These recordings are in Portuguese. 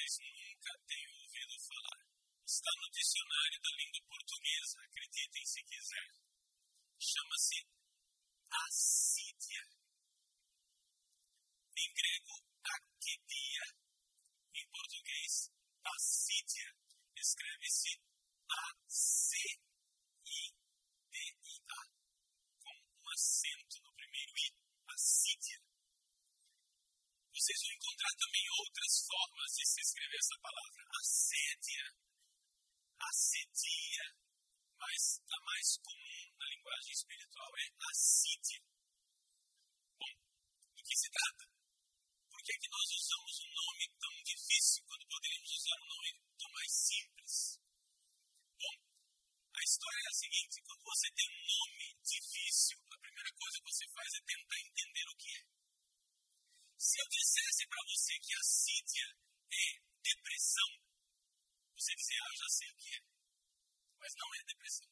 vocês nunca tenham ouvido falar. Está no dicionário da língua portuguesa, acreditem se quiser. Chama-se assídia. Em grego, akidia. Em português, assídia. Escreve-se A-C-I-D-I-A, com um acento no primeiro I, assídia. Vão encontrar também outras formas de se escrever essa palavra. Assédia, assedia, mas a mais comum na linguagem espiritual é assídia. Bom, do que se trata? Por que, é que nós usamos um nome tão difícil quando poderíamos usar um nome tão mais simples? Bom, a história é a seguinte: quando você tem um nome difícil, a primeira coisa que você faz é tentar entender o que é. Se eu dissesse para você que a sídia é depressão, você dizia, ah, já sei o que é. Mas não é depressão.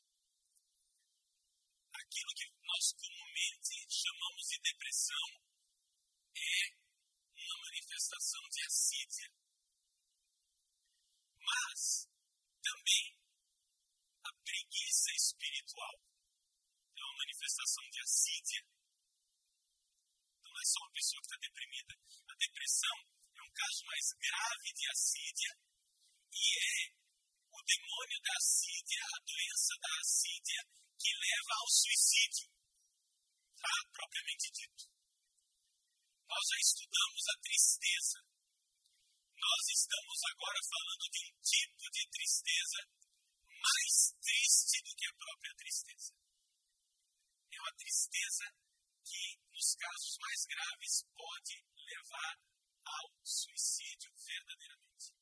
Aquilo que nós comumente chamamos de depressão é uma manifestação de assídia. Mas também a preguiça espiritual é uma manifestação de assídia é só uma pessoa que está deprimida. A depressão é um caso mais grave de assídia e é o demônio da assídia, a doença da assídia, que leva ao suicídio, tá? propriamente dito. Nós já estudamos a tristeza. Nós estamos agora falando de um tipo de tristeza mais triste do que a própria tristeza. É uma tristeza que, nos casos mais graves, pode levar ao suicídio verdadeiramente.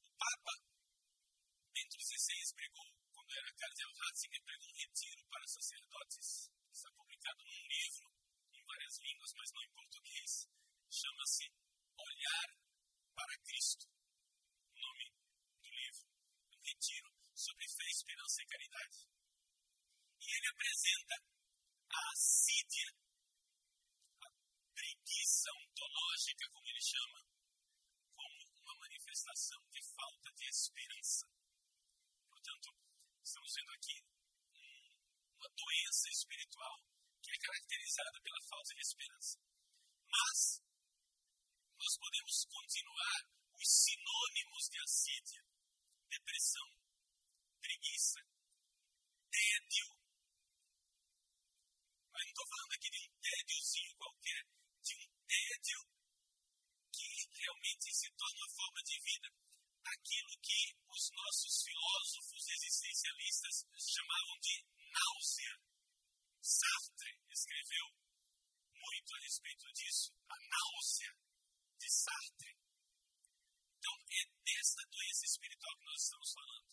O Papa Bento XVI pregou, quando era cardeal Ratzinger, pregou um retiro para sacerdotes, está publicado num livro, em várias línguas, mas não em português. Chama-se Olhar para Cristo, o nome do livro. Um retiro sobre fé, esperança e caridade. Ele apresenta a assídia, a preguiça ontológica, como ele chama, como uma manifestação de falta de esperança. Portanto, estamos vendo aqui uma doença espiritual que é caracterizada pela falta de esperança. Mas nós podemos continuar os sinônimos de assídia, depressão, preguiça, tédio, não estou falando aqui de um tédiozinho qualquer, de um tédio que realmente se torna uma forma de vida. Aquilo que os nossos filósofos existencialistas chamavam de náusea. Sartre escreveu muito a respeito disso, a náusea de Sartre. Então, é desta doença espiritual que nós estamos falando.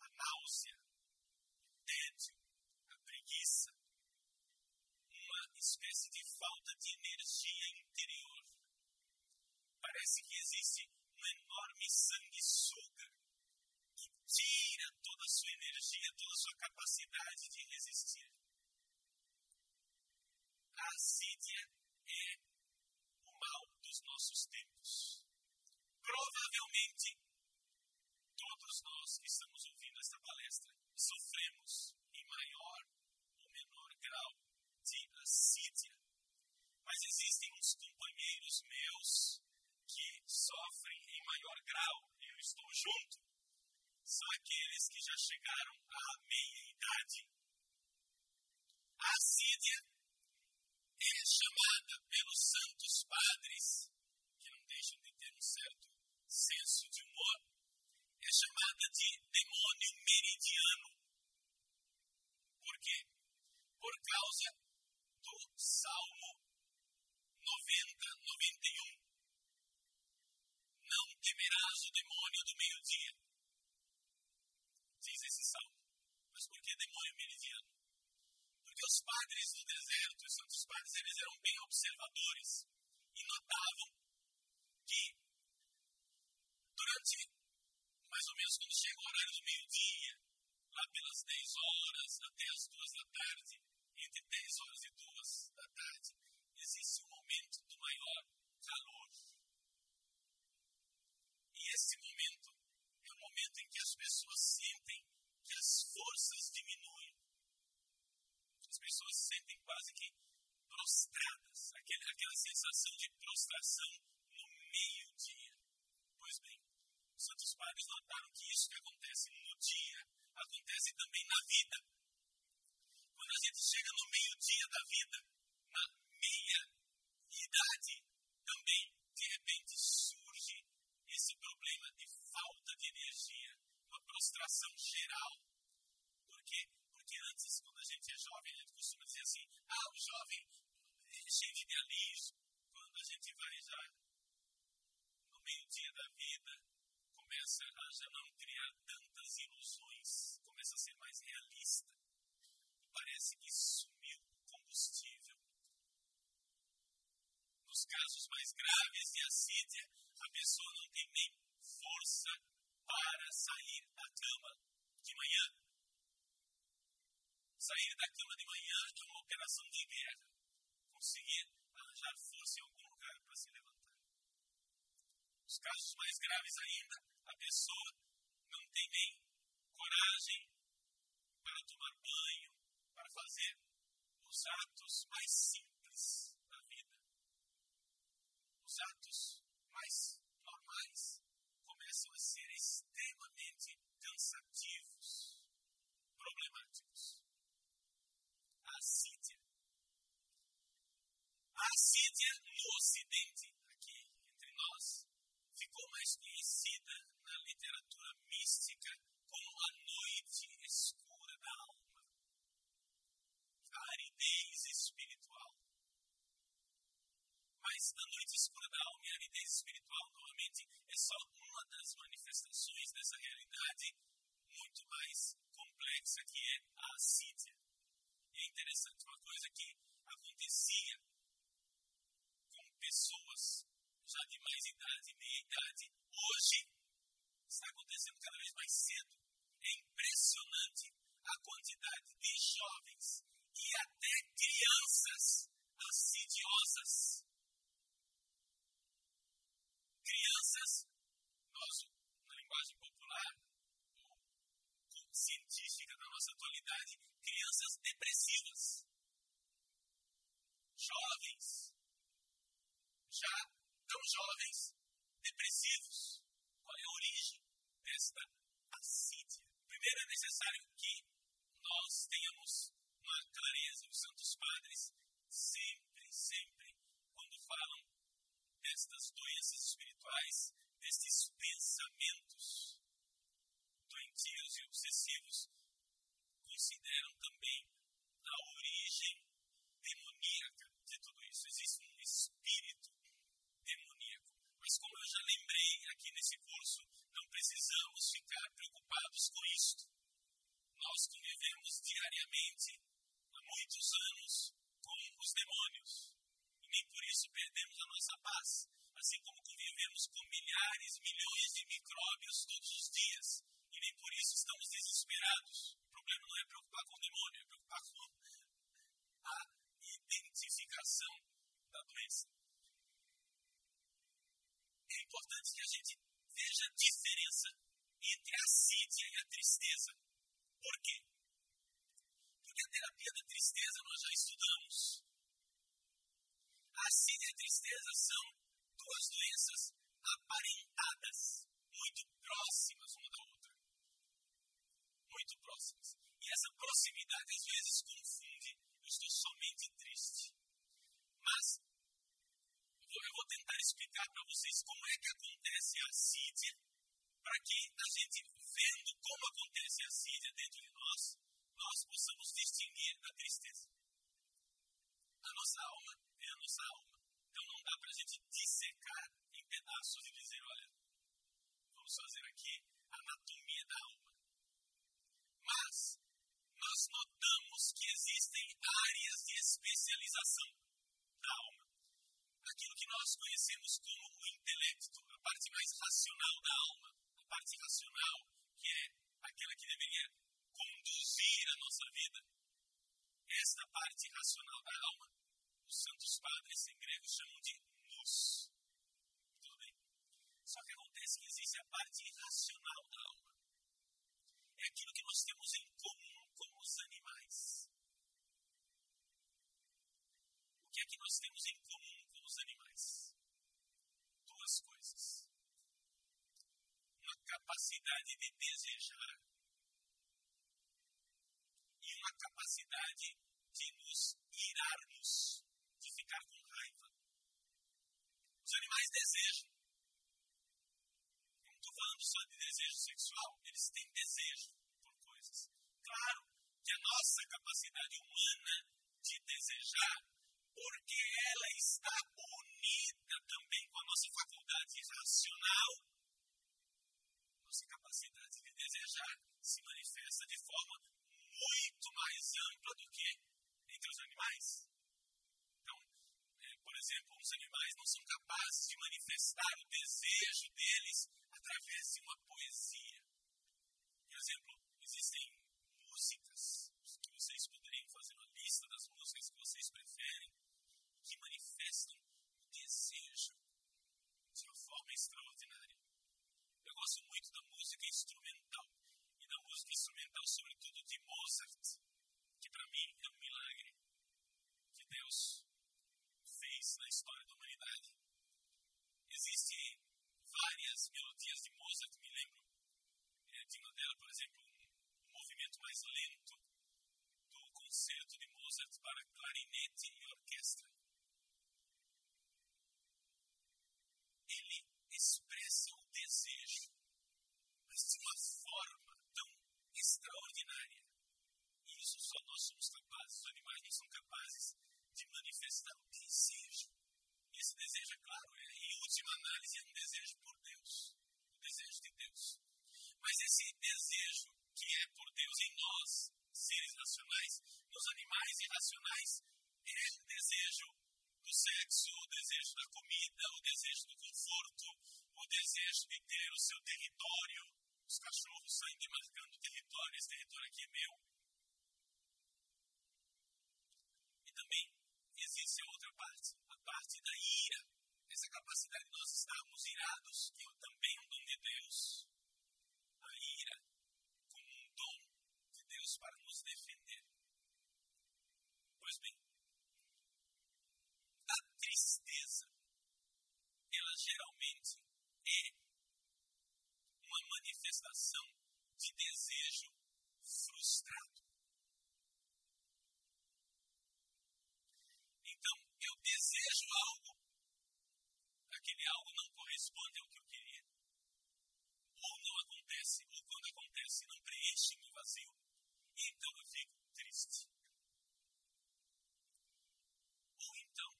A náusea, o tédio, preguiça, uma espécie de falta de energia interior. Parece que existe um enorme sanguessuga que tira toda a sua energia, toda a sua capacidade de resistir. A assídia é o mal dos nossos tempos. Provavelmente, todos nós que estamos ouvindo esta palestra sofremos em maior ou menor grau de assídia. Mas existem uns companheiros meus que sofrem em maior grau, eu estou junto. São aqueles que já chegaram à meia-idade. A assídia é chamada pelos santos padres, que não deixam de ter um certo senso de humor, é chamada de demônio meridiano. Por quê? Por causa do Salmo 90, 91. Não temerás o demônio do meio-dia. Diz esse salmo. Mas por que demônio meridiano? Porque os padres do deserto, os santos padres, eles eram bem observadores e notavam que durante mais ou menos quando chega o horário do meio-dia, lá pelas 10 horas até as 2 da tarde, entre 10 horas e 2 da tarde, existe um momento do maior calor. E esse momento é o momento em que as pessoas sentem que as forças diminuem. As pessoas sentem quase que prostradas, aquele, aquela sensação de prostração no meio-dia. Pois bem, os Santos Padres notaram que isso que acontece no dia acontece também na vida. Quando a gente chega no meio-dia da vida, na meia-idade, também, de repente, surge esse problema de falta de energia, uma prostração geral. Por quê? Porque antes, quando a gente é jovem, a gente costuma dizer assim: ah, o jovem é cheio de idealismo. Quando a gente vai já no meio-dia da vida, começa a já não criar tantas ilusões, começa a ser mais realista. Parece que sumiu o combustível. Nos casos mais graves de assídia, a pessoa não tem nem força para sair da cama de manhã. Sair da cama de manhã é uma operação de guerra. Conseguir arranjar força em algum lugar para se levantar. Os casos mais graves ainda, a pessoa não tem nem coragem para tomar banho, para fazer os atos mais simples da vida. Os atos mais normais começam a ser extremamente cansativos, problemáticos. A assídia. A assídia no Ocidente, aqui entre nós, ficou mais conhecida na literatura mística como a noite escura da alma, aridez espiritual. Mas a noite escura da alma e a aridez espiritual, novamente, é só uma das manifestações dessa realidade muito mais complexa que é a assídia. É interessante uma coisa que acontecia com pessoas já de mais idade, meia idade, hoje está acontecendo cada vez mais cedo. É impressionante a quantidade de jovens e até crianças assidiosas. Crianças, nós, na linguagem popular, ou científica da nossa atualidade, crianças depressivas. Jovens já tão jovens, depressivos. Qual é a origem desta assídia? Primeiro é necessário que nós tenhamos uma clareza. Os Santos Padres sempre, sempre, quando falam destas doenças espirituais, destes pensamentos doentios e obsessivos, consideram também a origem demoníaca de tudo isso. Existe um espírito demoníaco. Mas como eu já lembrei aqui nesse curso, não precisamos ficar preocupados com isto. Nós convivemos diariamente, muitos anos, com os demônios. E nem por isso perdemos a nossa paz. Assim como convivemos com milhares, milhões de micróbios todos os dias. E nem por isso estamos desesperados. O problema não é preocupar com o demônio, é preocupar com a identificação da doença é importante que a gente veja a diferença entre a assídia e a tristeza. Por quê? Porque a terapia da tristeza nós já estudamos. A assídia e a tristeza são duas doenças aparentadas, muito próximas uma da outra. Muito próximas. E essa proximidade às vezes confunde. Eu estou somente triste. Mas eu vou tentar explicar para vocês como é que acontece a assídia, para que a gente, vendo como acontece a assídia dentro de nós, nós possamos distinguir da tristeza. A nossa alma é a nossa alma. Então não dá para a gente dissecar em pedaços e dizer, olha, vamos fazer aqui a anatomia da alma. Mas nós notamos que existem áreas de especialização da alma aquilo que nós conhecemos como o intelecto, a parte mais racional da alma, a parte racional que é aquela que deveria conduzir a nossa vida. esta parte racional da alma, os santos padres em grego chamam de luz. Tudo bem? Só que acontece que existe a parte irracional da alma. É aquilo que nós temos em comum com os animais. O que é que nós temos em comum com os animais? Duas coisas. Uma capacidade de desejar e uma capacidade de nos irarmos, de ficar com raiva. Os animais desejam. Não estou falando só de desejo sexual, eles têm desejo por coisas. Claro que a nossa capacidade humana de desejar porque ela está unida também com a nossa faculdade racional. Nossa capacidade de desejar se manifesta de forma muito mais ampla do que entre os animais. Então, é, por exemplo, os animais não são capazes de manifestar o desejo deles através de uma poesia. Por exemplo, existem músicas que vocês poderiam fazer uma lista das músicas que vocês preferem que manifestam o desejo de uma forma extraordinária. Eu gosto muito da música instrumental da música instrumental, sobretudo de Mozart, que para mim é um milagre que Deus fez na história da humanidade. Existem várias melodias de Mozart, me lembro é, de uma delas, por exemplo, um movimento mais lento do concerto de Mozart para clarinete e orquestra ele expressa o desejo, mas de uma forma tão extraordinária. E isso só nós somos capazes, os animais não são capazes de manifestar o desejo. E esse desejo, é claro, é, em é um desejo por Deus, o desejo de Deus. Mas esse desejo que é por Deus em nós, seres racionais, nos animais irracionais, é um desejo do sexo, o desejo da comida, o desejo do conforto, o desejo de ter o seu território. Os cachorros saem demarcando território, esse território aqui é meu. E também existe a outra parte, a parte da ira, capacidade de nós estarmos irados, que é também um dom de Deus. A ira como um dom de Deus para nos defender. Pois bem, tristeza, ela geralmente é uma manifestação de desejo frustrado. Algo não corresponde ao que eu queria, ou não acontece, ou quando acontece, não preenche meu vazio, então eu fico triste. Ou então,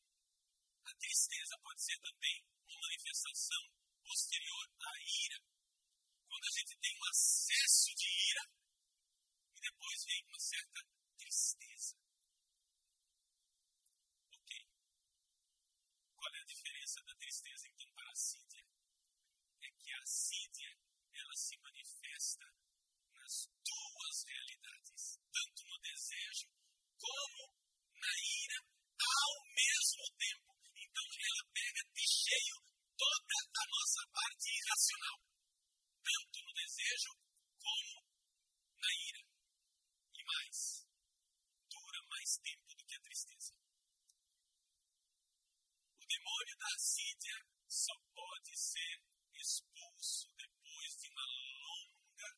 a tristeza pode ser também uma manifestação posterior à ira. Quando a gente tem um acesso de ira e depois vem uma certa tristeza. Ok. Qual é a diferença da tristeza então para a sídia? É que a sídia ela se manifesta nas duas realidades, tanto no desejo como na ira ao mesmo tempo. Então ela pega de cheio toda a nossa parte irracional, tanto no desejo como na ira. E mais, dura mais tempo do que a tristeza. O demônio da assídia só pode ser expulso depois de uma longa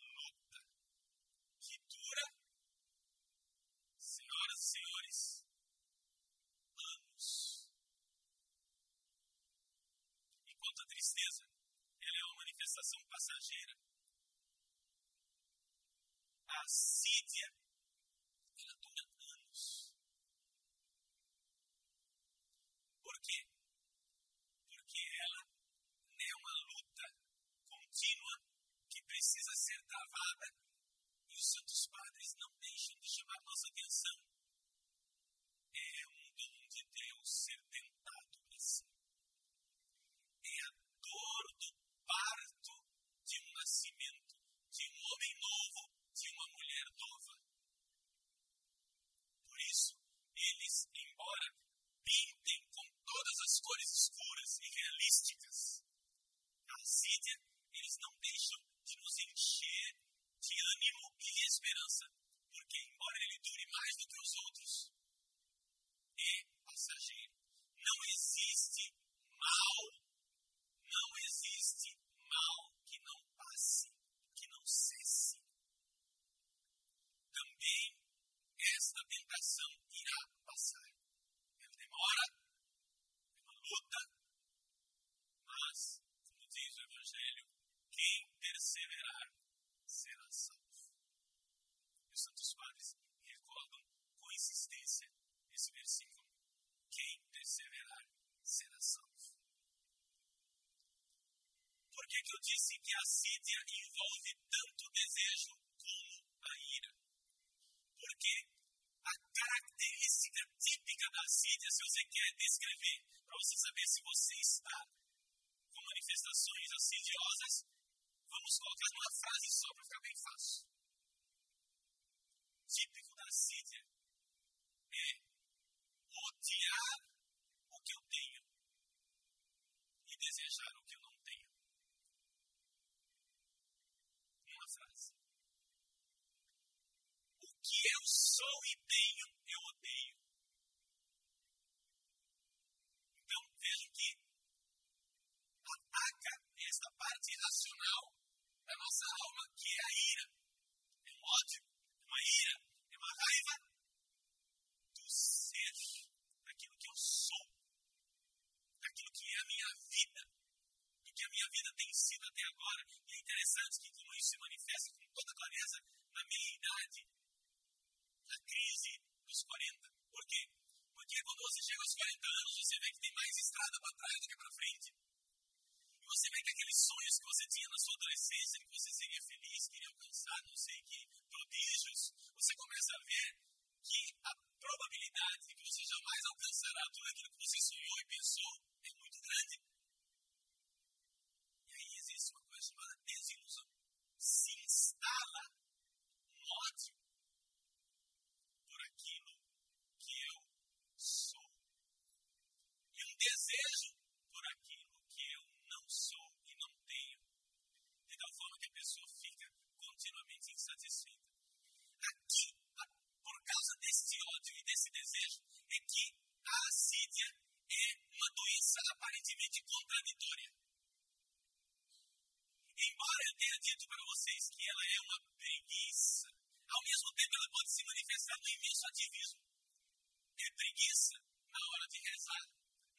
luta que dura, senhoras e senhores, anos. Enquanto a tristeza ela é uma passageira, a assídia ela dura anos. Por quê? Porque ela é uma luta contínua que precisa ser travada e os santos padres não deixam de chamar nossa atenção é um dom de Deus ser tentado assim. É a dor do parto de um nascimento, de um homem novo, de uma mulher nova. perseverar será salvo. E os santos padres recordam com insistência esse versículo. Quem perseverar será salvo. Por que, eu disse que a assídia envolve tanto o desejo como a ira? Porque a característica típica da assídia, se você quer descrever, para você saber se você está com manifestações assidiosas, vamos colocar numa frase só para ficar bem fácil. Típico da assídia é odiar o que eu tenho e desejar o que eu não tenho. Frase. O que eu sou e tenho, eu odeio. Então, vejam que ataca esta parte racional da nossa alma, que é a ira. É um ódio, é uma ira, é uma raiva do ser, daquilo que eu sou, daquilo que é a minha vida, do que a minha vida tem sido até agora. E é interessante que, como isso se manifesta com toda clareza na minha idade, na crise dos 40. Por quê? Porque quando você chega aos 40 anos, você vê que tem mais estrada para trás do que para frente. E você vê que aqueles sonhos que você tinha na sua adolescência, que você seria feliz, queria alcançar, não sei que prodígios, você começa a ver que a probabilidade de que você jamais alcançará tudo aquilo que você sonhou e pensou é muito grande. E aí existe uma coisa chamada desilusão. Se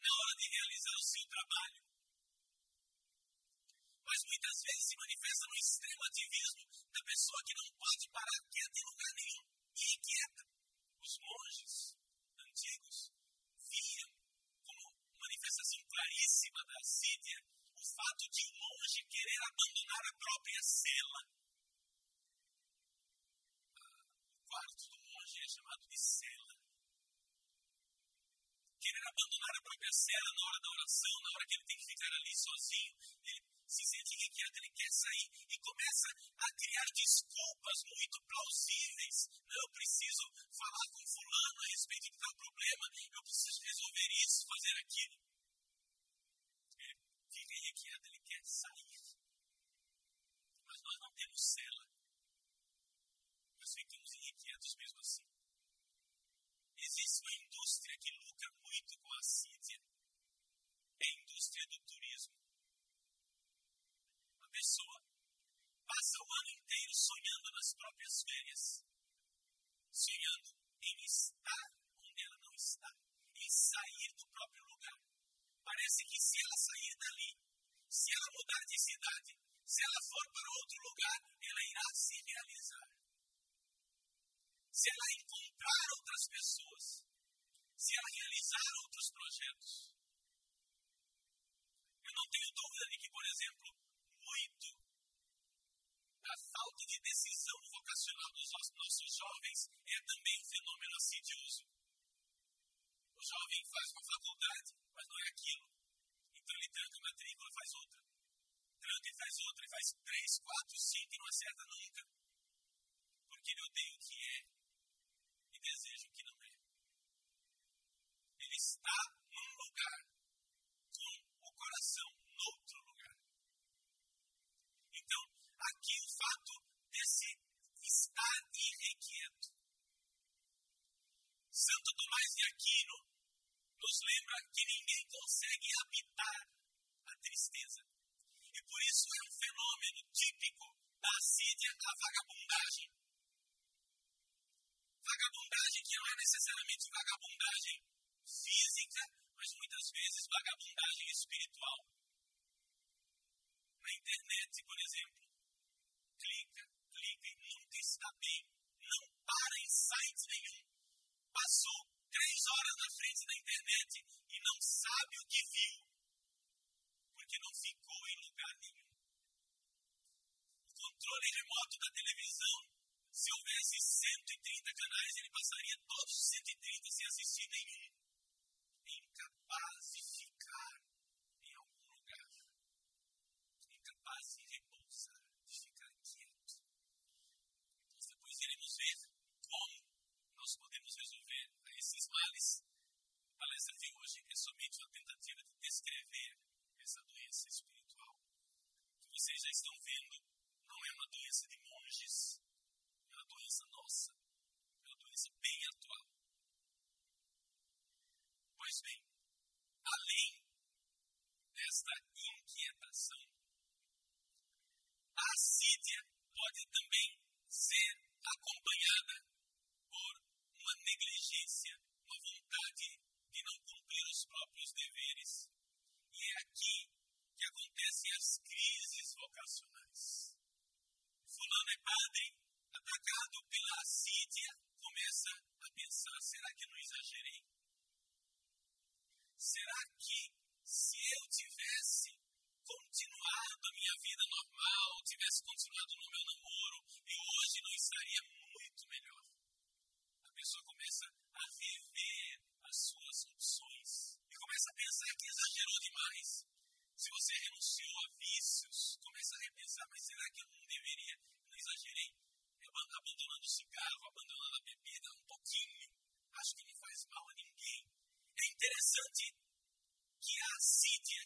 na hora de realizar o seu trabalho. Mas muitas vezes se manifesta no extremo ativismo da pessoa que não pode parar quieta em lugar nenhum e inquieta. Os monges antigos viam como manifestação claríssima da assídia o fato de um monge querer abandonar a própria cela. O quarto do monge é chamado de cela. Querer abandonar a própria cela na hora da oração, na hora que ele tem que ficar ali sozinho, ele se sente inquieto, ele quer sair e começa a criar desculpas muito plausíveis. Não, eu preciso falar com fulano a respeito de tal problema, eu preciso resolver isso, fazer aquilo. Ele fica inquieto, ele quer sair. Mas nós não temos cela. Nós ficamos inquietos mesmo assim. Existe uma indústria que lucra muito com a assídia. É a indústria do turismo. A pessoa passa o ano inteiro sonhando nas próprias férias, sonhando em estar onde ela não está, em sair do próprio lugar. Parece que se ela sair dali, se ela mudar de cidade, se ela for para outro lugar, ela irá se realizar. Se ela encontrar outras pessoas, se ela realizar outros projetos. Eu não tenho dúvida de que, por exemplo, muito da falta de decisão vocacional dos nossos jovens é também um fenômeno assidioso. O jovem faz uma faculdade, mas não é aquilo. Então ele tranca a matrícula, faz outra. Tranca e faz outra, e faz três, quatro, cinco e não acerta nunca. Porque ele odeia o que é tristeza. E por isso é um fenômeno típico da assídia à vagabundagem. Vagabundagem que não é necessariamente vagabundagem física, mas muitas vezes vagabundagem espiritual. Na internet, por exemplo, clica, clica e nunca está bem. Não para em site nenhum. Passou três horas na frente da internet e não sabe o que viu porque não ficou em lugar nenhum. O controle remoto da televisão, se houvesse 130 canais, ele passaria todos os 130 sem assistir nenhum. É incapaz de ficar em algum lugar. É incapaz de repousar, de ficar quieto. Nós depois iremos ver como nós podemos resolver esses males. A palestra de hoje é somente uma tentativa de descrever essa doença espiritual. Que vocês já estão vendo, não é uma doença de monges, é uma doença nossa, é uma doença bem atual. Pois bem, além desta inquietação, a assídia pode também ser acompanhada por uma negligência, uma vontade de não cumprir os próprios deveres. E é aqui que acontecem as crises vocacionais. Fulano é padre, atacado pela assídia, começa a pensar: será que não exagerei? Será que se eu tivesse continuado a minha vida normal, tivesse continuado no meu namoro, eu hoje não estaria muito melhor? A pessoa começa a rever as suas opções e começa a pensar que exagerou demais. Se você renunciou a vícios, começa a repensar, mas será que eu não deveria? Não exagerei? Abandonando o cigarro, abandonando a bebida um pouquinho. Acho que não faz mal a ninguém. É interessante que a assídia,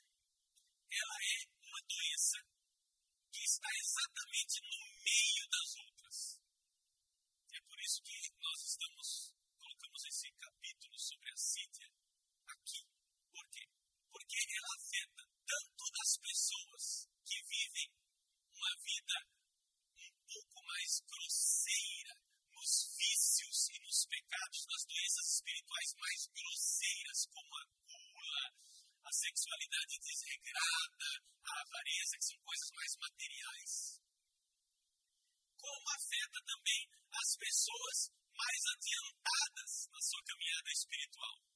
ela é uma doença que está exatamente no meio das outras. É por isso que nós estamos, colocamos esse capítulo sobre a assídia aqui. Por quê? Porque ela afeta tanto as pessoas que vivem uma vida um pouco mais grosseira nos vícios e nos pecados, nas doenças espirituais mais grosseiras, como a gula, a sexualidade desregrada, a avareza, que são coisas mais materiais. Como afeta também as pessoas mais adiantadas na sua caminhada espiritual.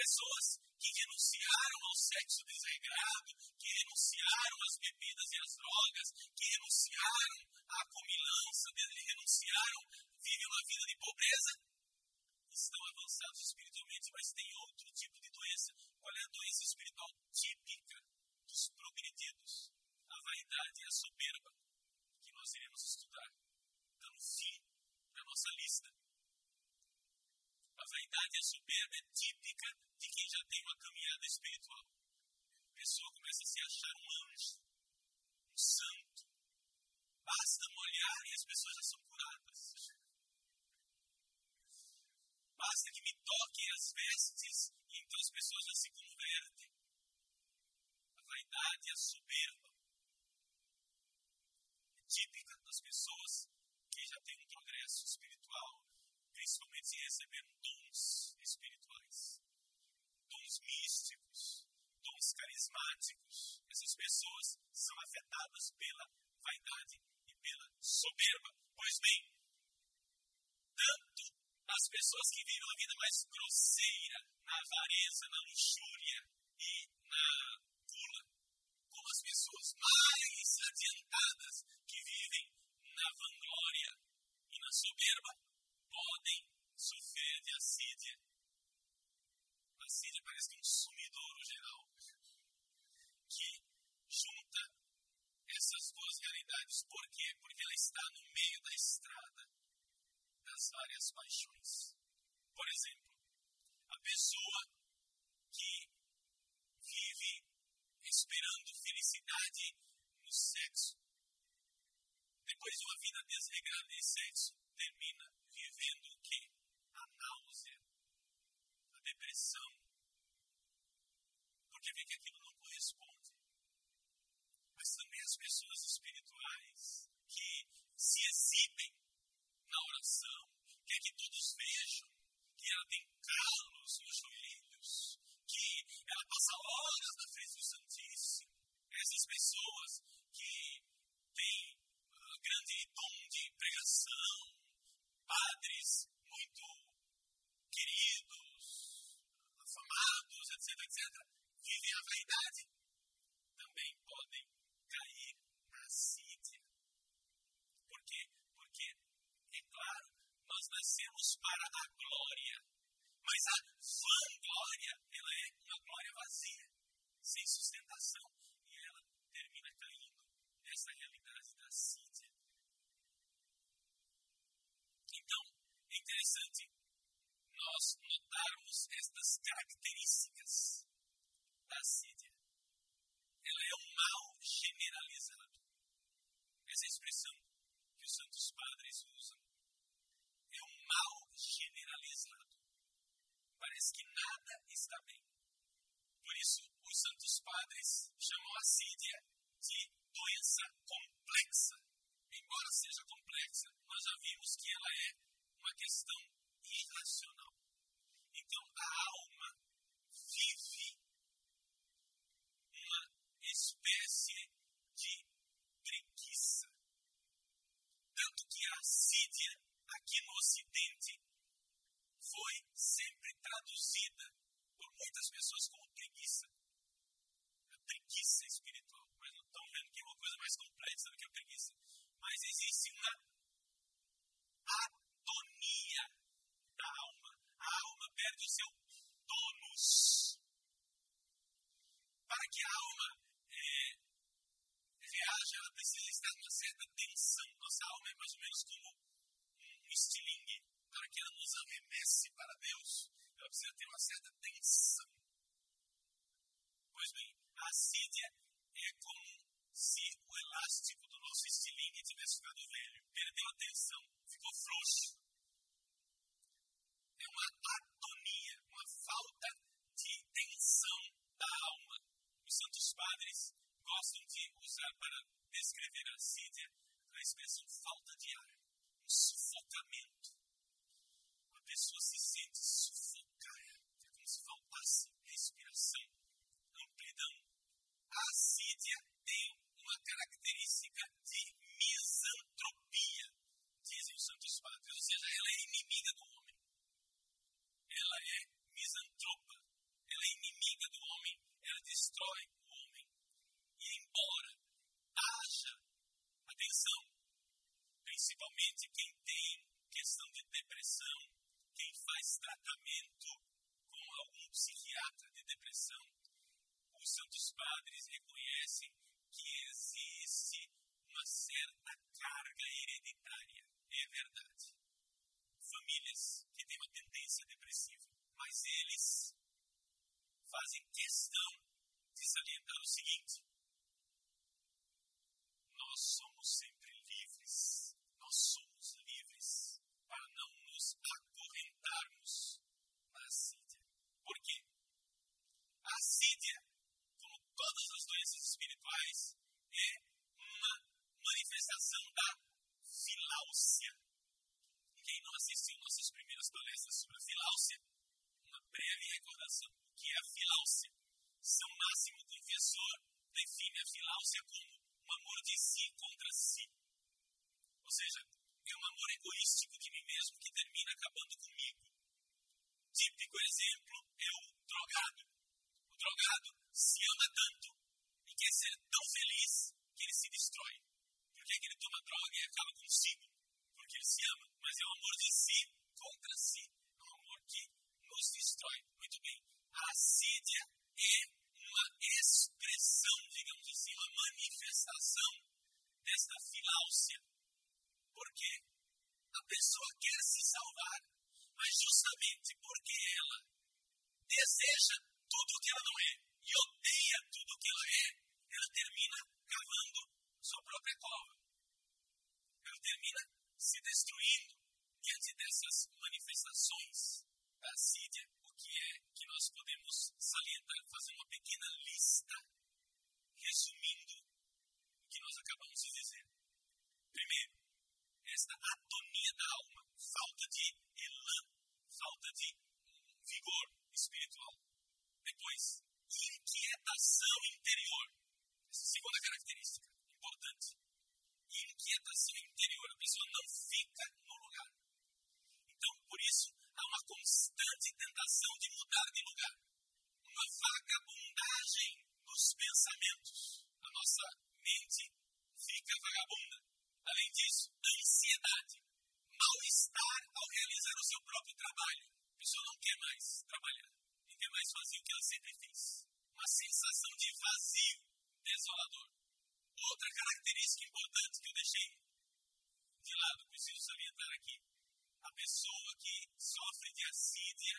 Pessoas que renunciaram ao sexo desregrado, que renunciaram às bebidas e às drogas, que renunciaram à comilança, renunciaram, vivem uma vida de pobreza, estão avançados espiritualmente, mas têm outro tipo de doença. Qual é a doença espiritual típica dos progredidos? A vaidade e a soberba, que nós iremos estudar, dando fim à nossa lista. A vaidade e a soberba é típica de quem já tem uma caminhada espiritual. A pessoa começa a se achar um anjo, um santo. Basta molhar e as pessoas já são curadas. Basta que me toquem as vestes e então as pessoas já se convertem. A vaidade e a soberba é típica das pessoas que já têm um progresso espiritual, principalmente se receberam dons espirituais, dons místicos, dons carismáticos. Essas pessoas são afetadas pela vaidade e pela soberba. Pois bem, tanto as pessoas que vivem uma vida mais grosseira, na avareza, na luxúria e na gula, como as pessoas mais adiantadas que vivem na vanglória e na soberba, podem sofrer de assídia. A assídia parece que é um sumidouro geral que junta essas duas realidades. Por quê? Porque ela está no meio da estrada das várias paixões. Por exemplo, a pessoa que vive esperando felicidade no sexo, depois de uma vida desregrada de sexo, termina vivendo o quê? A náusea, a depressão, porque vê que aquilo não corresponde. Mas também as pessoas espirituais que se exibem na oração, quer que todos vejam que ela tem calos nos joelhos, que ela passa horas na frente do Santíssimo. Essas pessoas que têm uh, grande dom de pregação, padres muito queridos, afamados, etc, etc, vivem a vaidade, também podem cair na sídia. Por quê? Porque, é claro, nós nascemos para a glória, mas a vanglória, ela é uma glória vazia, sem sustentação, e ela termina caindo nessa realidade da sídia. Interessante nós notarmos estas características da sídia. Ela é um mal generalizado. Essa expressão que os santos padres usam é um mal generalizado. Parece que nada está bem. Por isso, os santos padres chamam a sídia de doença complexa. Embora seja complexa, nós já vimos que ela é uma questão irracional. Então, a alma vive uma espécie de preguiça. Tanto que a assídia, aqui no Ocidente, foi sempre traduzida por muitas pessoas como preguiça. A preguiça espiritual. Mas não estão vendo que é uma coisa mais complexa do que a preguiça. Mas existe uma atonia da alma. A alma perde o seu tônus. Para que a alma é, reaja, ela precisa estar numa certa tensão. Nossa alma como um estilingue. Para que ela nos arremesse para Deus, ela precisa ter uma certa tensão. Pois bem, a assídia é como se o elástico do nosso estilingue tivesse ficado velho, perdeu a tensão, ficou frouxo. É uma atonia, uma falta de tensão da alma. Os santos padres gostam de usar para descrever a sídia a expressão falta de ar, um sufocamento. A pessoa se sente sufocada, é como se faltasse respiração, amplidão. A assídia tem uma característica de misantropia, dizem os santos padres, ou seja, ela é inimiga do homem. Ela é misantropa, ela é inimiga do homem, ela destrói o homem. E embora haja atenção, principalmente quem tem questão de depressão, quem faz tratamento com algum psiquiatra de depressão, os santos padres reconhecem que existe uma certa carga hereditária. É verdade. Famílias que têm uma tendência depressiva, mas eles fazem questão de salientar o seguinte: nós somos sempre livres, nós somos livres para não nos acorrentarmos na assídia. Por quê? A assídia, como todas as doenças espirituais, é uma manifestação da filáusia. Quem não assistiu nossas primeiras palestras sobre a filáusia, uma breve recordação. O que é a filáusia? São Máximo Confessor define a filáusia como um amor de si contra si. Ou seja, é um amor egoístico de mim mesmo que termina acabando comigo. Típico exemplo é o drogado. O drogado se ama tanto e quer ser tão feliz que ele se destrói. Por que, que ele toma droga e acaba consigo? Porque ele se ama, mas é um amor de si contra si. É um amor que nos destrói. Muito bem. A assídia é uma expressão, digamos assim, uma manifestação desta filáusia. Porque a pessoa quer se salvar, mas justamente porque ela deseja tudo o que ela não é e odeia tudo o que ela é, ela termina cavando sua própria cova. Ela termina se destruindo diante dessas manifestações da assídia. O que é que nós podemos salientar, fazer uma pequena lista, resumindo o que nós acabamos de dizer. Primeiro, esta atonia da alma, falta de elan, falta de vigor espiritual. Depois, inquietação interior. Essa segunda característica importante. Inquietação interior. A pessoa não fica no lugar. Então, por isso, há uma constante tentação de mudar de lugar. Uma vagabundagem dos pensamentos. A nossa mente fica vagabunda. Além disso, ansiedade. mal-estar ao realizar o seu próprio trabalho. A pessoa não quer mais trabalhar, não quer mais fazer o que ela sempre fez. Uma sensação de vazio desolador. Outra característica importante que eu deixei de lado, preciso salientar aqui. A pessoa que sofre de assídia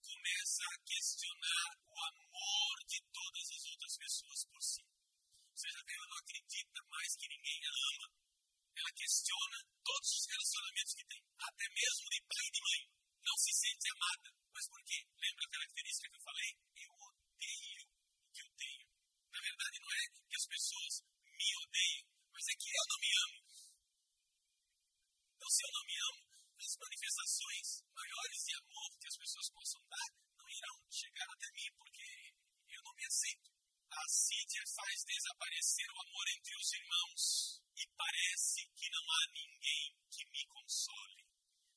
começa a questionar o amor de todas as outras pessoas por si. Ou seja, ela não acredita mais que ninguém a ama. Ela questiona todos os relacionamentos que tem, até mesmo de pai e de mãe. Não se sente amada. Mas por quê? Lembra a característica que eu falei? Eu odeio o que eu tenho. Na verdade, não é que as pessoas me odeiam, mas é que eu não me amo. Então, se eu não me amo, as manifestações maiores de amor que as pessoas possam dar não irão chegar até mim, porque eu não me aceito. A assídia faz desaparecer o amor entre os irmãos e parece que não há ninguém que me console.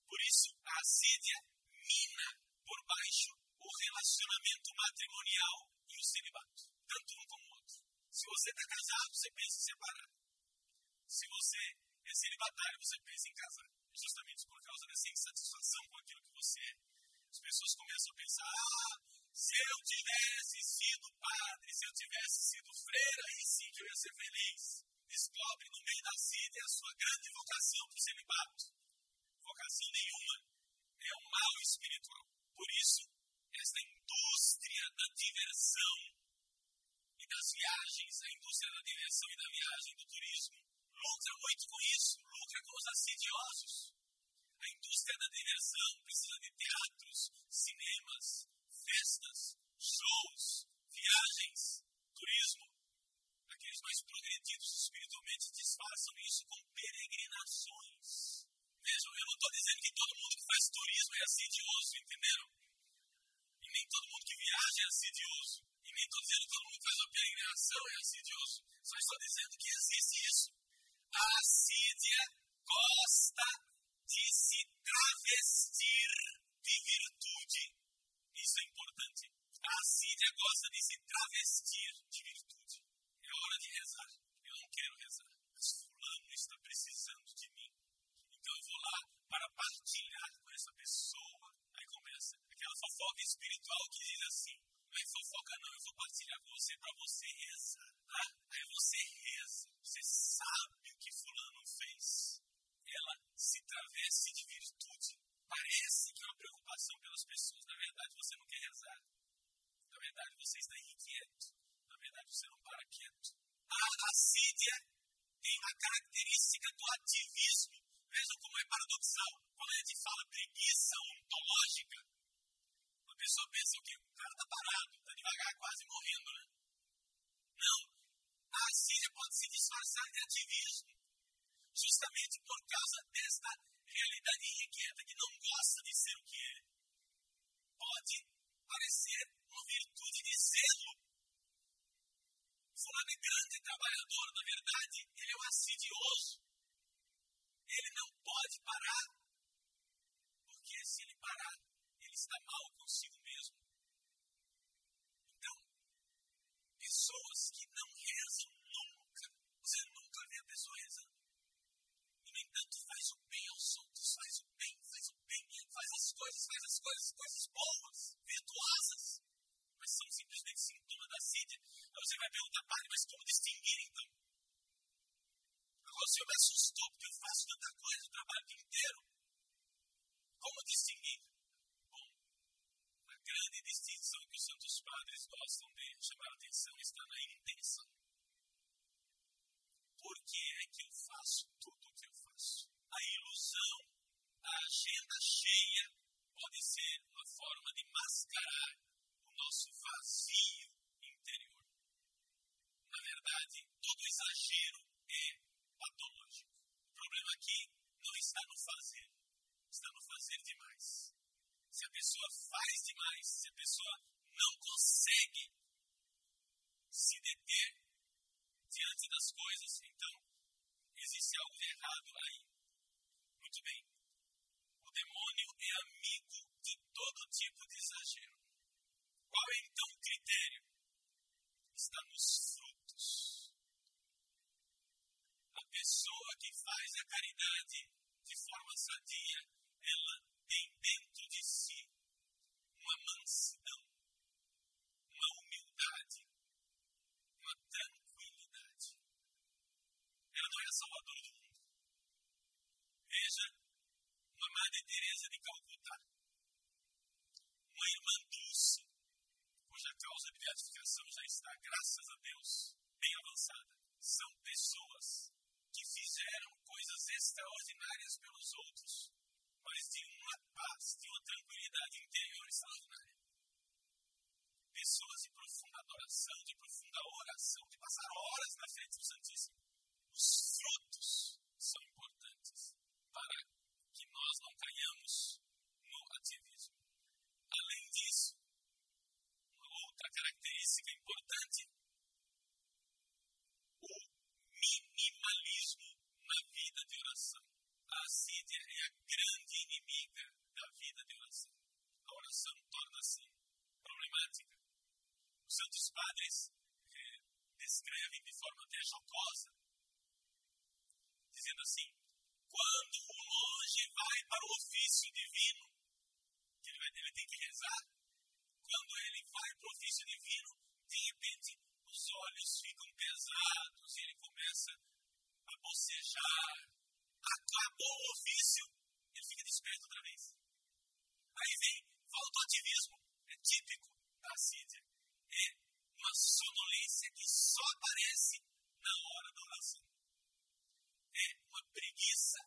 Por isso, a assídia mina por baixo o relacionamento matrimonial e o celibato, tanto um como o outro. Se você está casado, você pensa em separar. Se você é celibatário, você pensa em casar. Justamente por causa dessa insatisfação com aquilo que você é. As pessoas começam a pensar: ah, se eu tivesse sido padre, se eu tivesse sido freira, aí sim que eu ia ser feliz. Descobre no meio da vida a sua grande vocação para o celibato. Vocação nenhuma. É um mal espiritual. Por isso, esta indústria da diversão e das viagens, a indústria da diversão e da viagem, do turismo, lucra muito com isso, lucra com os assidiosos. A indústria da diversão precisa de teatros, cinemas, festas, shows, viagens, turismo. Aqueles mais progredidos espiritualmente disfarçam isso com peregrinações. Vejam, eu não estou dizendo que todo mundo que faz turismo é assidioso, entenderam? E nem todo mundo que viaja é assidioso. E nem estou dizendo que todo mundo que faz uma peregrinação é assidioso. Só estou dizendo que existe isso. A assídia gosta de se travestir de virtude. Isso é importante. A assídia gosta de se travestir de virtude. É hora de rezar. Eu não quero rezar. Mas fulano está precisando de mim. Então eu vou lá para partilhar com essa pessoa. Aí começa aquela fofoca espiritual que diz assim: não é fofoca, não, eu vou partilhar com você para você rezar. Ah, aí você reza. Você sabe o que Fulano fez. Ela se travesse de virtude. Parece que é uma preocupação pelas pessoas. Na verdade, você não quer rezar. Na verdade, você está inquieto. Verdade, você não para quieto. A assídia tem uma característica do ativismo. Vejam como é paradoxal. Quando a gente fala preguiça ontológica, a pessoa pensa o quê? O cara está parado, está devagar, quase morrendo, né? Não. A assídia pode se disfarçar de ativismo justamente por causa desta realidade inquieta que não gosta de ser o que é. Pode parecer uma virtude de zelo. Fulano é grande trabalhador, na verdade, ele é um assidioso. Ele não pode parar, porque se ele parar, ele está mal consigo mesmo. Então, pessoas que não rezam nunca, você nunca vê a pessoa rezando. E, no entanto, faz o bem aos outros, faz o bem, faz o bem, faz as coisas, faz as coisas, coisas boas, virtuosas, vai perguntar, padre, mas como distinguir então? Agora o senhor me assustou porque eu faço tanta coisa o trabalho o dia inteiro. Como distinguir? Bom, a grande distinção que os santos padres gostam de chamar a atenção está na intenção. Por que é que eu faço tudo o que eu faço? A ilusão, a agenda cheia, pode ser uma forma de mascarar o nosso vazio verdade, todo exagero é patológico. O problema aqui não está no fazer, está no fazer demais. Se a pessoa faz demais, se a pessoa não consegue se deter diante das coisas, então existe algo errado aí. Muito bem. O demônio é amigo de todo tipo de exagero. Qual é então o critério? Está nos frutos. A pessoa que faz a caridade de forma sadia, ela tem dentro de si uma mansidão, uma humildade, uma tranquilidade. Ela não é a salvadora do mundo. Veja, uma Madre Teresa de Calcutá, uma irmã dulce, cuja causa de beatificação já está, graças a Deus, bem avançada. São pessoas que fizeram coisas extraordinárias pelos outros, mas de uma paz, de uma tranquilidade interior extraordinária. Pessoas de profunda adoração, de profunda oração, de passar horas na frente do Santíssimo. Os frutos são importantes para que nós não caiamos no ativismo. Além disso, uma outra característica importante minimalismo na vida de oração. A assídia é a grande inimiga da vida de oração. Torna-se problemática. Os santos padres eh, descrevem de forma até jocosa, dizendo assim: quando o monge vai para o ofício divino, que ele, vai, ele tem que rezar, quando ele vai para o ofício divino, de repente os olhos ficam pesados e ele começa a bocejar. Acabou o ofício, ele fica desperto outra vez. Aí vem, falta o ativismo, é típico da assídia. É uma sonolência que só aparece na hora da oração. É uma preguiça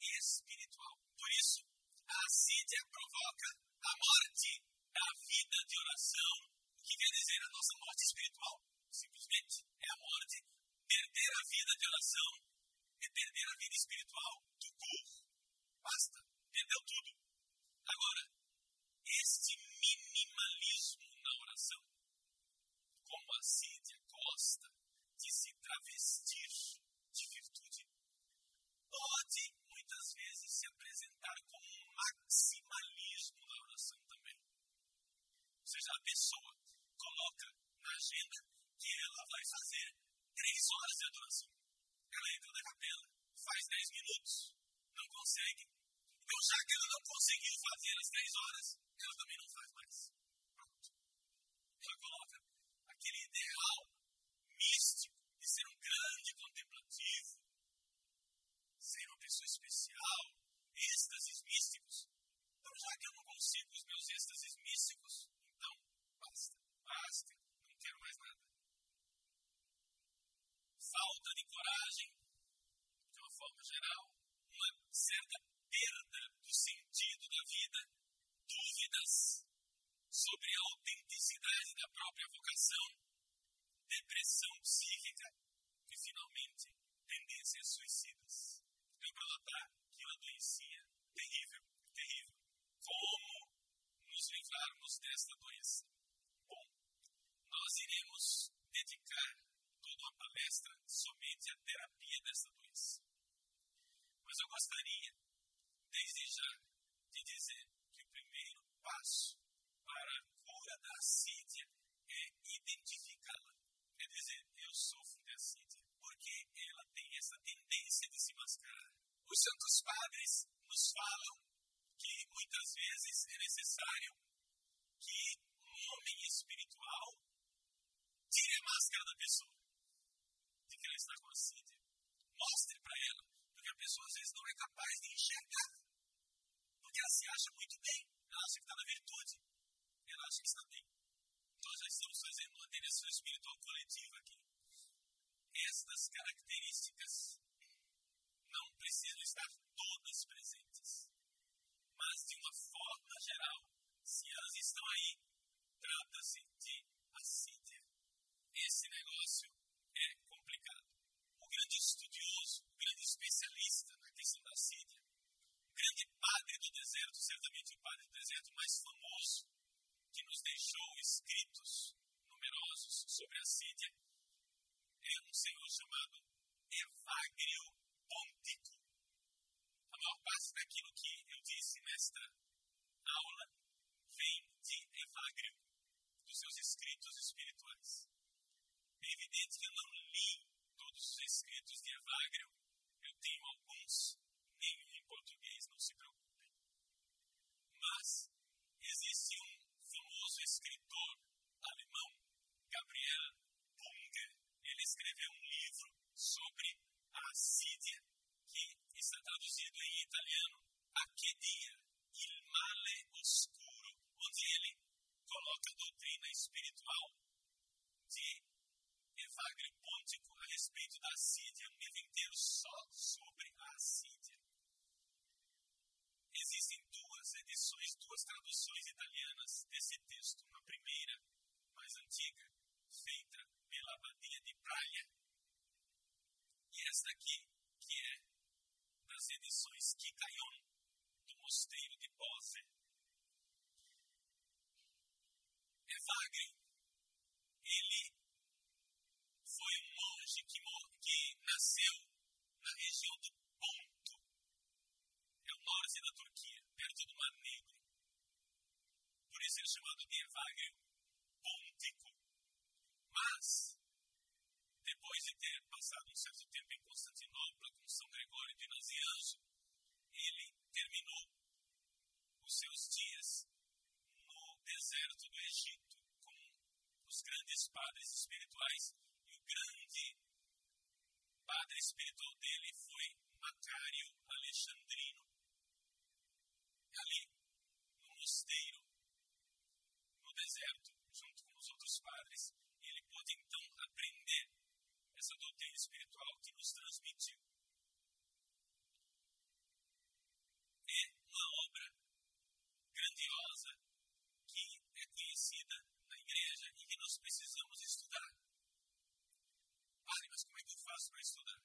espiritual. Por isso, a assídia provoca a morte da vida de oração, o que quer dizer a nossa morte espiritual simplesmente é a morte. Perder a vida de oração é perder a vida espiritual do corpo. Basta, perdeu tudo. Agora, este minimalismo na oração, como a Cídia gosta de se travestir de virtude, pode muitas vezes se apresentar como um maximalismo na oração também. Ou seja, a pessoa coloca na agenda que ela vai fazer três horas de adoração. Ela entra na capela, faz dez minutos, não consegue. Então, já que ela não conseguiu fazer as três horas, ela também não faz mais. Pronto. Ela coloca aquele ideal místico de ser um grande contemplativo, ser uma pessoa especial, êxtases místicos. Então, já que eu não consigo os meus êxtases místicos, então basta, basta, não quero mais nada falta de coragem, de uma forma geral, certa perda do sentido da vida, dúvidas sobre a autenticidade da própria vocação, depressão psíquica e, finalmente, tendências suicidas. Deu para notar que uma doença terrível, terrível. Como nos livrarmos desta doença? Bom, nós iremos dedicar toda uma palestra somente a terapia dessa doença. Mas eu gostaria, desde já, de dizer que o primeiro passo para a cura da assídia é identificá-la. Quer dizer, eu sofro de assídia porque ela tem essa tendência de se mascarar. Os santos padres nos falam que muitas vezes é necessário que um homem espiritual tire a máscara da pessoa de que ela está com assídia. Mostre para ela, porque a pessoa às vezes não é capaz de enxergar. Porque ela se acha muito bem, ela acha que está na virtude, ela acha que está bem. Nós já estamos fazendo uma direção espiritual coletiva aqui. Estas características não precisam estar todas presentes. Mas, de uma forma geral, se elas estão aí, trata-se de assídia. Esse negócio é grande estudioso, grande especialista na questão da assídia, o grande padre do deserto, certamente o padre do deserto mais famoso, que nos deixou escritos numerosos sobre a assídia, é um senhor chamado Evagrio Pontico. A maior parte daquilo que eu disse nesta aula vem de Evagrio, dos seus escritos espirituais. É evidente que eu não li os escritos de Evagrio, eu tenho alguns, nenhum em português, não se preocupem. Mas existe um famoso escritor alemão, Gabriel Bunger, ele escreveu um livro sobre a assídia, que está traduzido em italiano, "A Aquedia, Il Male Oscuro, onde ele coloca a doutrina espiritual de Evagrio Pontico respeito da assídia, um livro inteiro só sobre a assídia. Existem duas edições, duas traduções italianas desse texto. Uma primeira, mais antiga, feita pela Abadia de Praia, e esta aqui, que é das edições Kikayon, do Mosteiro de Bose. Evagrio, ele foi que, que nasceu na região do Ponto, é o norte da Turquia, perto do Mar Negro. Por isso é chamado de Evagrio Pontico. Mas, depois de ter passado um certo tempo em Constantinopla com São Gregório de Nazianzo, ele terminou os seus dias no deserto do Egito com os grandes padres espirituais e o grande padre espiritual dele foi Macário Alexandrino. Ali, no mosteiro, no deserto, junto com os outros padres, ele pôde então aprender essa doutrina espiritual que nos transmitiu. É uma obra grandiosa que é conhecida na igreja e que nós precisamos estudar. Padre, mas como é que eu faço para estudar?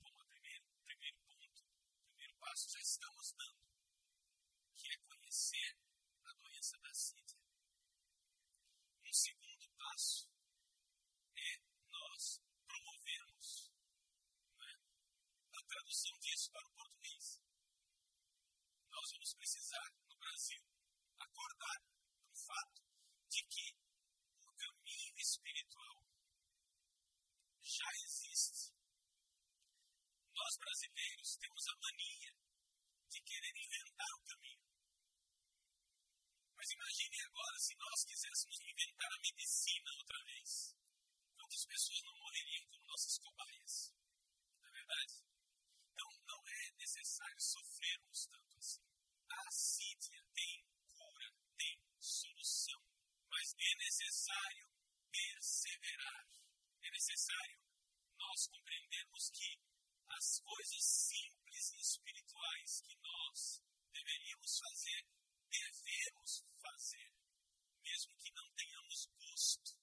Bom, o primeiro, primeiro ponto, o primeiro passo já estamos dando, que é conhecer a doença da sídia. Um segundo passo é nós promovermos né, a para o português. Nós vamos precisar, no Brasil, acordar para o fato de que o caminho espiritual já existe. Nós brasileiros temos a mania de querer inventar o caminho. Mas imagine agora se nós quiséssemos inventar a medicina outra vez. Quantas pessoas não morreriam como nossas cobaias? Não é verdade? Necessário sofrermos tanto assim. A assídia tem cura, tem solução, mas é necessário perseverar. É necessário nós compreendermos que as coisas simples e espirituais que nós deveríamos fazer, devemos fazer, mesmo que não tenhamos gosto,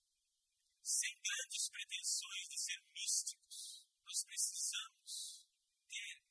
sem grandes pretensões de ser místicos. Nós precisamos ter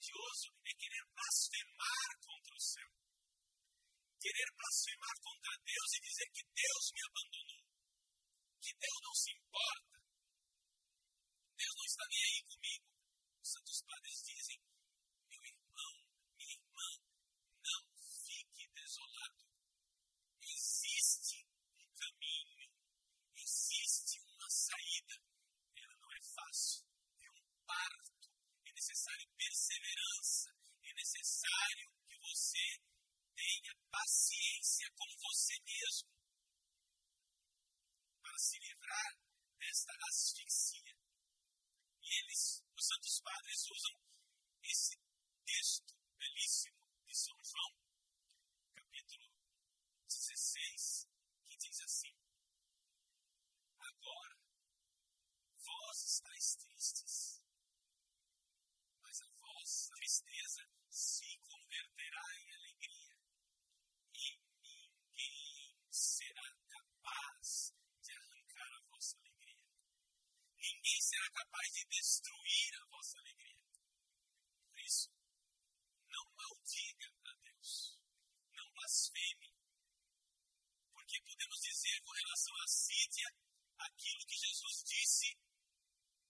assedioso é querer blasfemar contra o céu. Querer blasfemar contra Deus e dizer que Deus me abandonou. Que Deus não se importa. Deus não está nem aí comigo. Os santos padres dizem: meu irmão, minha irmã, não fique desolado. Existe um caminho esta asfixia. E eles, os Santos Padres, usam esse texto belíssimo de São João, capítulo 16, que diz assim: Agora, vós estáis tristes, mas a vossa tristeza se converterá em alegria, e ninguém será capaz de arrancar a vossa alegria. Capaz de destruir a vossa alegria. Por isso, não maldiga a Deus, não blasfeme, porque podemos dizer com relação à Sídia aquilo que Jesus disse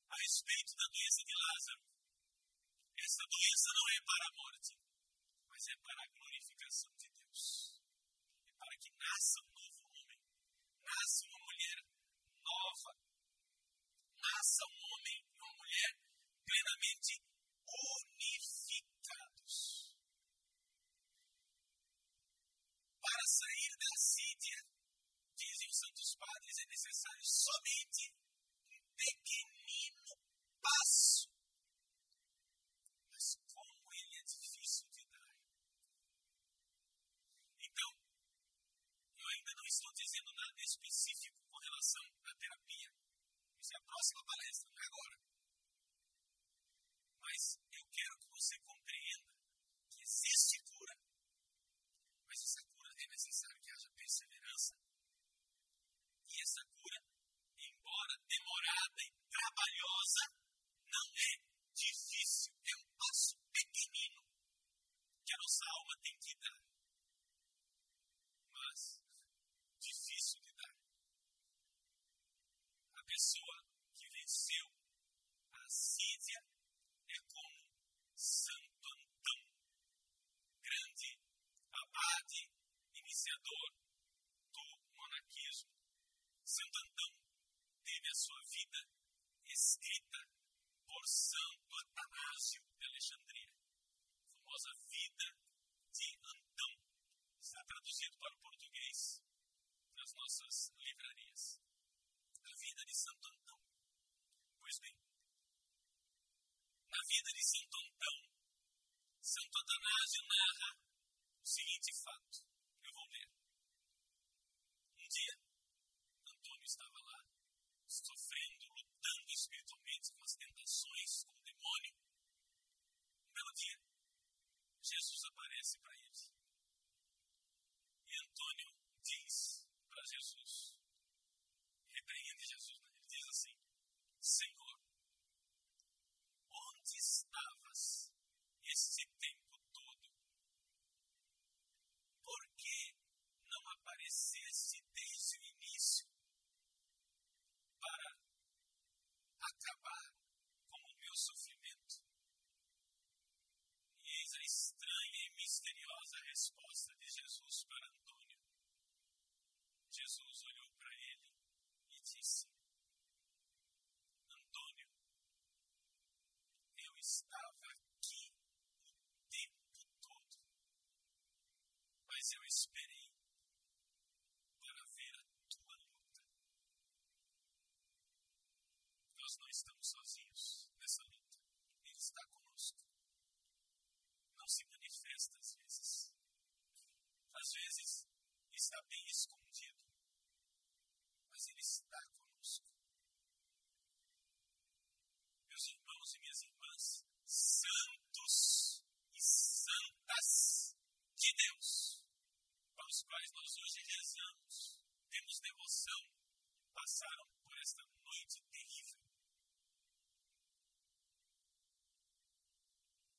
a respeito da doença de Lázaro. Essa doença não é para a morte, mas é para a glorificação de Deus. É para que nasça um novo homem, nasça uma mulher nova, nasça um homem e uma mulher plenamente unificados. Para sair da sídia, dizem os santos padres, é necessário somente um pequenino passo. Mas como ele é difícil de dar. Então, eu ainda não estou dizendo nada específico com relação à terapia. Isso é a próxima palestra, não é agora. Mas eu quero que você compreenda que existe cura. Mas essa cura é necessário que haja perseverança. E essa cura, embora demorada e trabalhosa, não é difícil. É um passo pequenino que a nossa alma tem que dar. Mas difícil de dar. A pessoa que venceu a assídia é como Santo Antão, grande abade, iniciador do monaquismo. Santo Antão teve a sua vida escrita por Santo Atanásio de Alexandria. A famosa vida de Antão. Está traduzido para o português nas nossas livrarias. A vida de Santo Antão. Pois bem, na vida de Santo Antão, Santo Atanásio narra o seguinte fato. Eu vou ler. Um dia, Antônio estava lá, sofrendo, lutando espiritualmente com as tentações, com o demônio. Um belo dia, Jesus aparece para ele. E Antônio diz para Jesus, repreende Jesus, né? ele diz assim: Senhor, onde estavas este tempo todo? Por que não apareceste desde o início para acabar com o meu sofrimento? E eis a estranha e misteriosa resposta de Jesus para Antônio. Jesus olhou para ele e disse: Antônio, eu estava aqui o tempo todo, mas eu esperei para ver a tua luta. Nós não estamos sozinhos nessa luta. Ele está conosco. Não se manifesta às vezes. Às vezes está bem escondido, mas ele está conosco. Meus irmãos e minhas irmãs, santos e santas de Deus, para os quais nós hoje rezamos, temos devoção, passaram por esta noite terrível.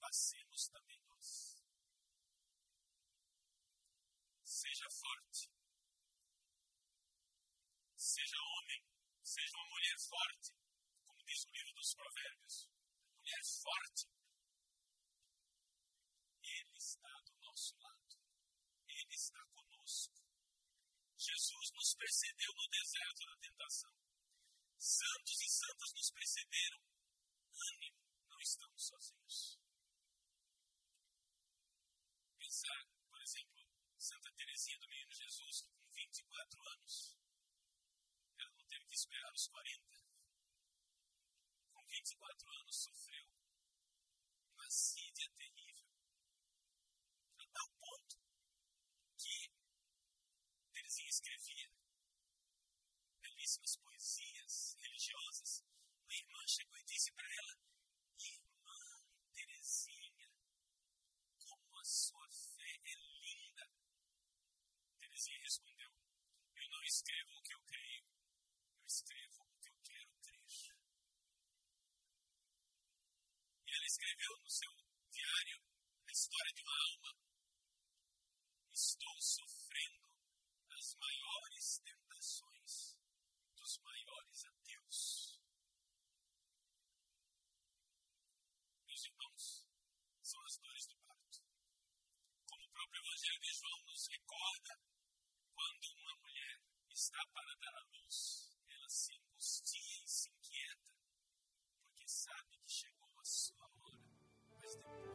Passemos também nós. Seja forte. Seja homem, seja uma mulher forte, como diz o livro dos Provérbios. Mulher forte. Ele está do nosso lado. Ele está conosco. Jesus nos precedeu no deserto da tentação. Santos e santas nos precederam. Ânimo, não estamos sozinhos. Pensar, por exemplo, Santa Teresinha do Menino Jesus, com 24 anos, que esperar os 40 24 anos, sofreu uma sídia terrível. A tal ponto que Terezinha escrevia belíssimas poesias religiosas. Uma irmã chegou e disse para ela: Irmã Terezinha, como a sua fé é linda. Terezinha respondeu: Eu não escrevo o que eu creio, escrevo o que eu quero crer. E ela escreveu no seu diário a história de uma alma. Estou sofrendo as maiores tentações dos maiores ateus. Meus irmãos, são as dores do parto. Como o próprio Evangelho de João nos recorda, quando uma mulher está para dar à luz, angustia e se inquieta, porque sabe que chegou a sua hora. Mas depois